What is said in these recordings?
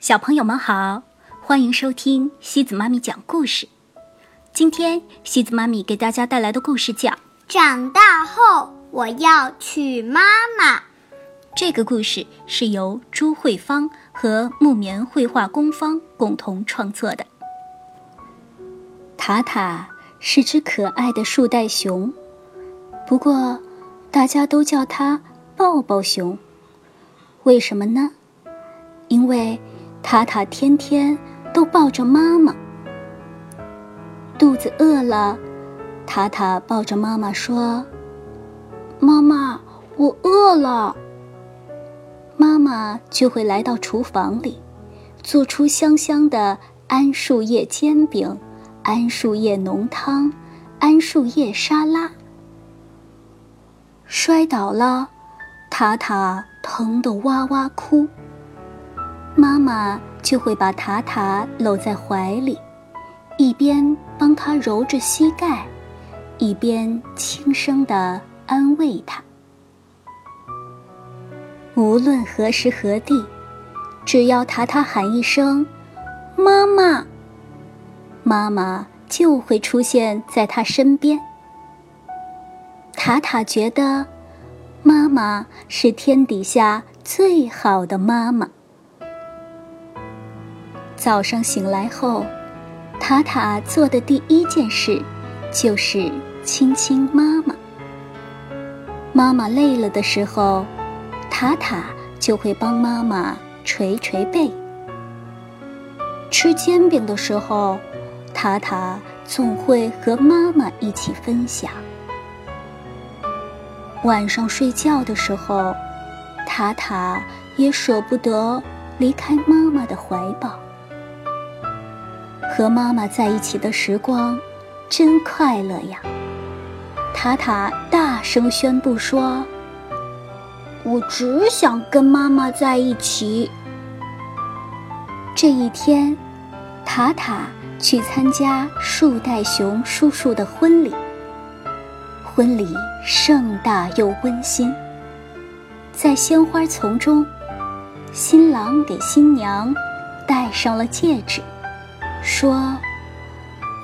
小朋友们好，欢迎收听西子妈咪讲故事。今天西子妈咪给大家带来的故事叫《长大后我要娶妈妈》。这个故事是由朱慧芳和木棉绘画工坊共同创作的。塔塔是只可爱的树袋熊，不过大家都叫它抱抱熊。为什么呢？因为塔塔天天都抱着妈妈。肚子饿了，塔塔抱着妈妈说：“妈妈，我饿了。”妈妈就会来到厨房里，做出香香的桉树叶煎饼、桉树叶浓汤、桉树叶沙拉。摔倒了，塔塔疼得哇哇哭。妈妈就会把塔塔搂在怀里，一边帮他揉着膝盖，一边轻声的安慰他。无论何时何地，只要塔塔喊一声“妈妈”，妈妈就会出现在他身边。塔塔觉得，妈妈是天底下最好的妈妈。早上醒来后，塔塔做的第一件事就是亲亲妈妈。妈妈累了的时候。塔塔就会帮妈妈捶捶背。吃煎饼的时候，塔塔总会和妈妈一起分享。晚上睡觉的时候，塔塔也舍不得离开妈妈的怀抱。和妈妈在一起的时光真快乐呀！塔塔大声宣布说。我只想跟妈妈在一起。这一天，塔塔去参加树袋熊叔叔的婚礼。婚礼盛大又温馨。在鲜花丛中，新郎给新娘戴上了戒指，说：“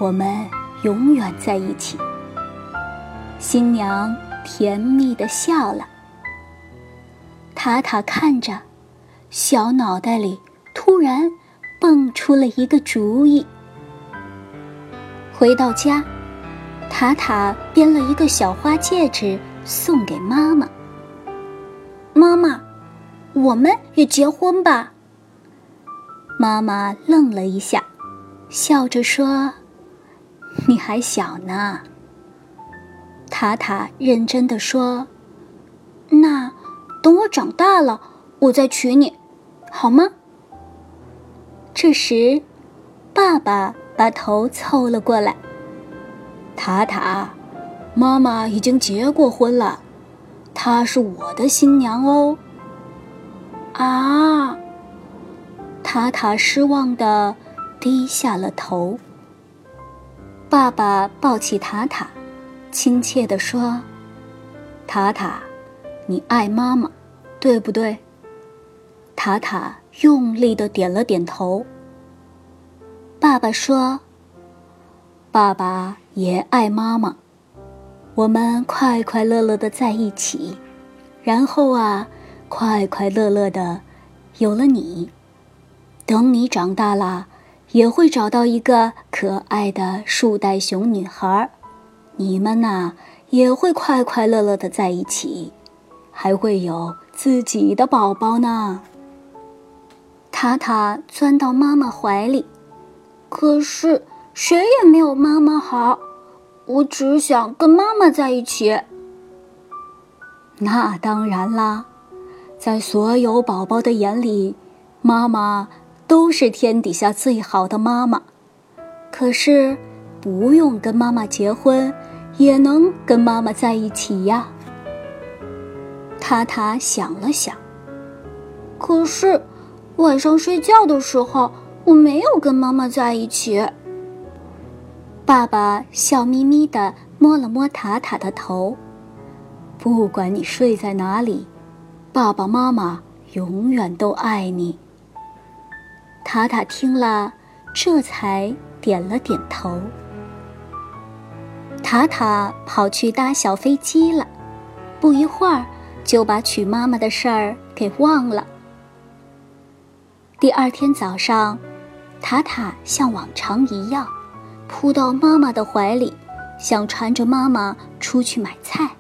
我们永远在一起。”新娘甜蜜的笑了。塔塔看着，小脑袋里突然蹦出了一个主意。回到家，塔塔编了一个小花戒指送给妈妈。妈妈，我们也结婚吧。妈妈愣了一下，笑着说：“你还小呢。”塔塔认真的说：“那。”等我长大了，我再娶你，好吗？这时，爸爸把头凑了过来。塔塔，妈妈已经结过婚了，她是我的新娘哦。啊！塔塔失望的低下了头。爸爸抱起塔塔，亲切地说：“塔塔。”你爱妈妈，对不对？塔塔用力的点了点头。爸爸说：“爸爸也爱妈妈，我们快快乐乐的在一起，然后啊，快快乐乐的有了你。等你长大了，也会找到一个可爱的树袋熊女孩，你们呐也会快快乐乐的在一起。”还会有自己的宝宝呢。塔塔钻到妈妈怀里，可是谁也没有妈妈好。我只想跟妈妈在一起。那当然啦，在所有宝宝的眼里，妈妈都是天底下最好的妈妈。可是，不用跟妈妈结婚，也能跟妈妈在一起呀。塔塔想了想，可是晚上睡觉的时候，我没有跟妈妈在一起。爸爸笑眯眯的摸了摸塔塔的头，不管你睡在哪里，爸爸妈妈永远都爱你。塔塔听了，这才点了点头。塔塔跑去搭小飞机了，不一会儿就把娶妈妈的事儿给忘了。第二天早上，塔塔像往常一样，扑到妈妈的怀里，想缠着妈妈出去买菜。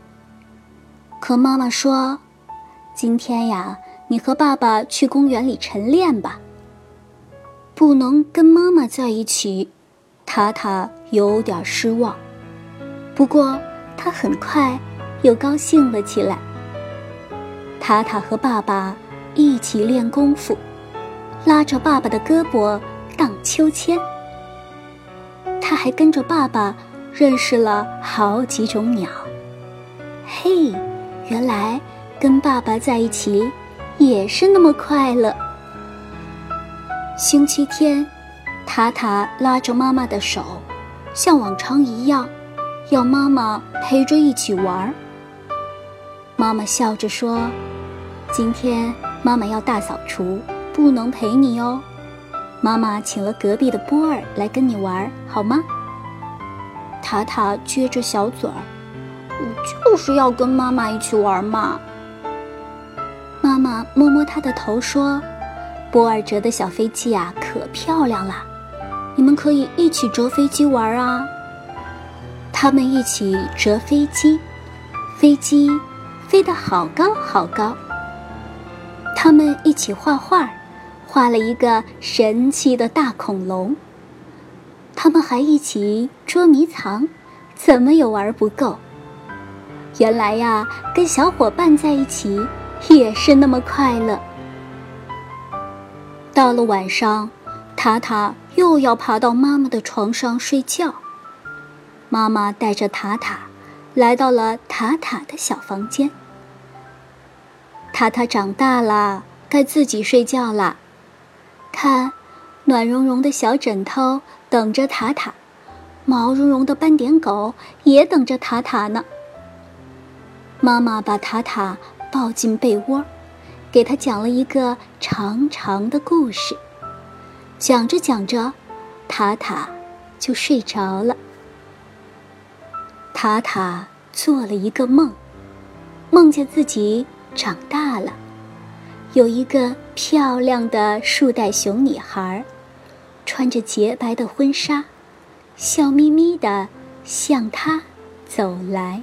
可妈妈说：“今天呀，你和爸爸去公园里晨练吧。”不能跟妈妈在一起，塔塔有点失望。不过他很快又高兴了起来。塔塔和爸爸一起练功夫，拉着爸爸的胳膊荡秋千。他还跟着爸爸认识了好几种鸟。嘿，原来跟爸爸在一起也是那么快乐。星期天，塔塔拉着妈妈的手，像往常一样。要妈妈陪着一起玩儿。妈妈笑着说：“今天妈妈要大扫除，不能陪你哦。妈妈请了隔壁的波儿来跟你玩，好吗？”塔塔撅着小嘴儿：“我就是要跟妈妈一起玩嘛。”妈妈摸摸他的头说：“波尔折的小飞机啊，可漂亮了，你们可以一起折飞机玩啊。”他们一起折飞机，飞机飞得好高好高。他们一起画画，画了一个神奇的大恐龙。他们还一起捉迷藏，怎么也玩不够。原来呀，跟小伙伴在一起也是那么快乐。到了晚上，塔塔又要爬到妈妈的床上睡觉。妈妈带着塔塔来到了塔塔的小房间。塔塔长大了，该自己睡觉了。看，暖融融的小枕头等着塔塔，毛茸茸的斑点狗也等着塔塔呢。妈妈把塔塔抱进被窝，给他讲了一个长长的故事。讲着讲着，塔塔就睡着了。塔塔做了一个梦，梦见自己长大了，有一个漂亮的树袋熊女孩，穿着洁白的婚纱，笑眯眯的向他走来。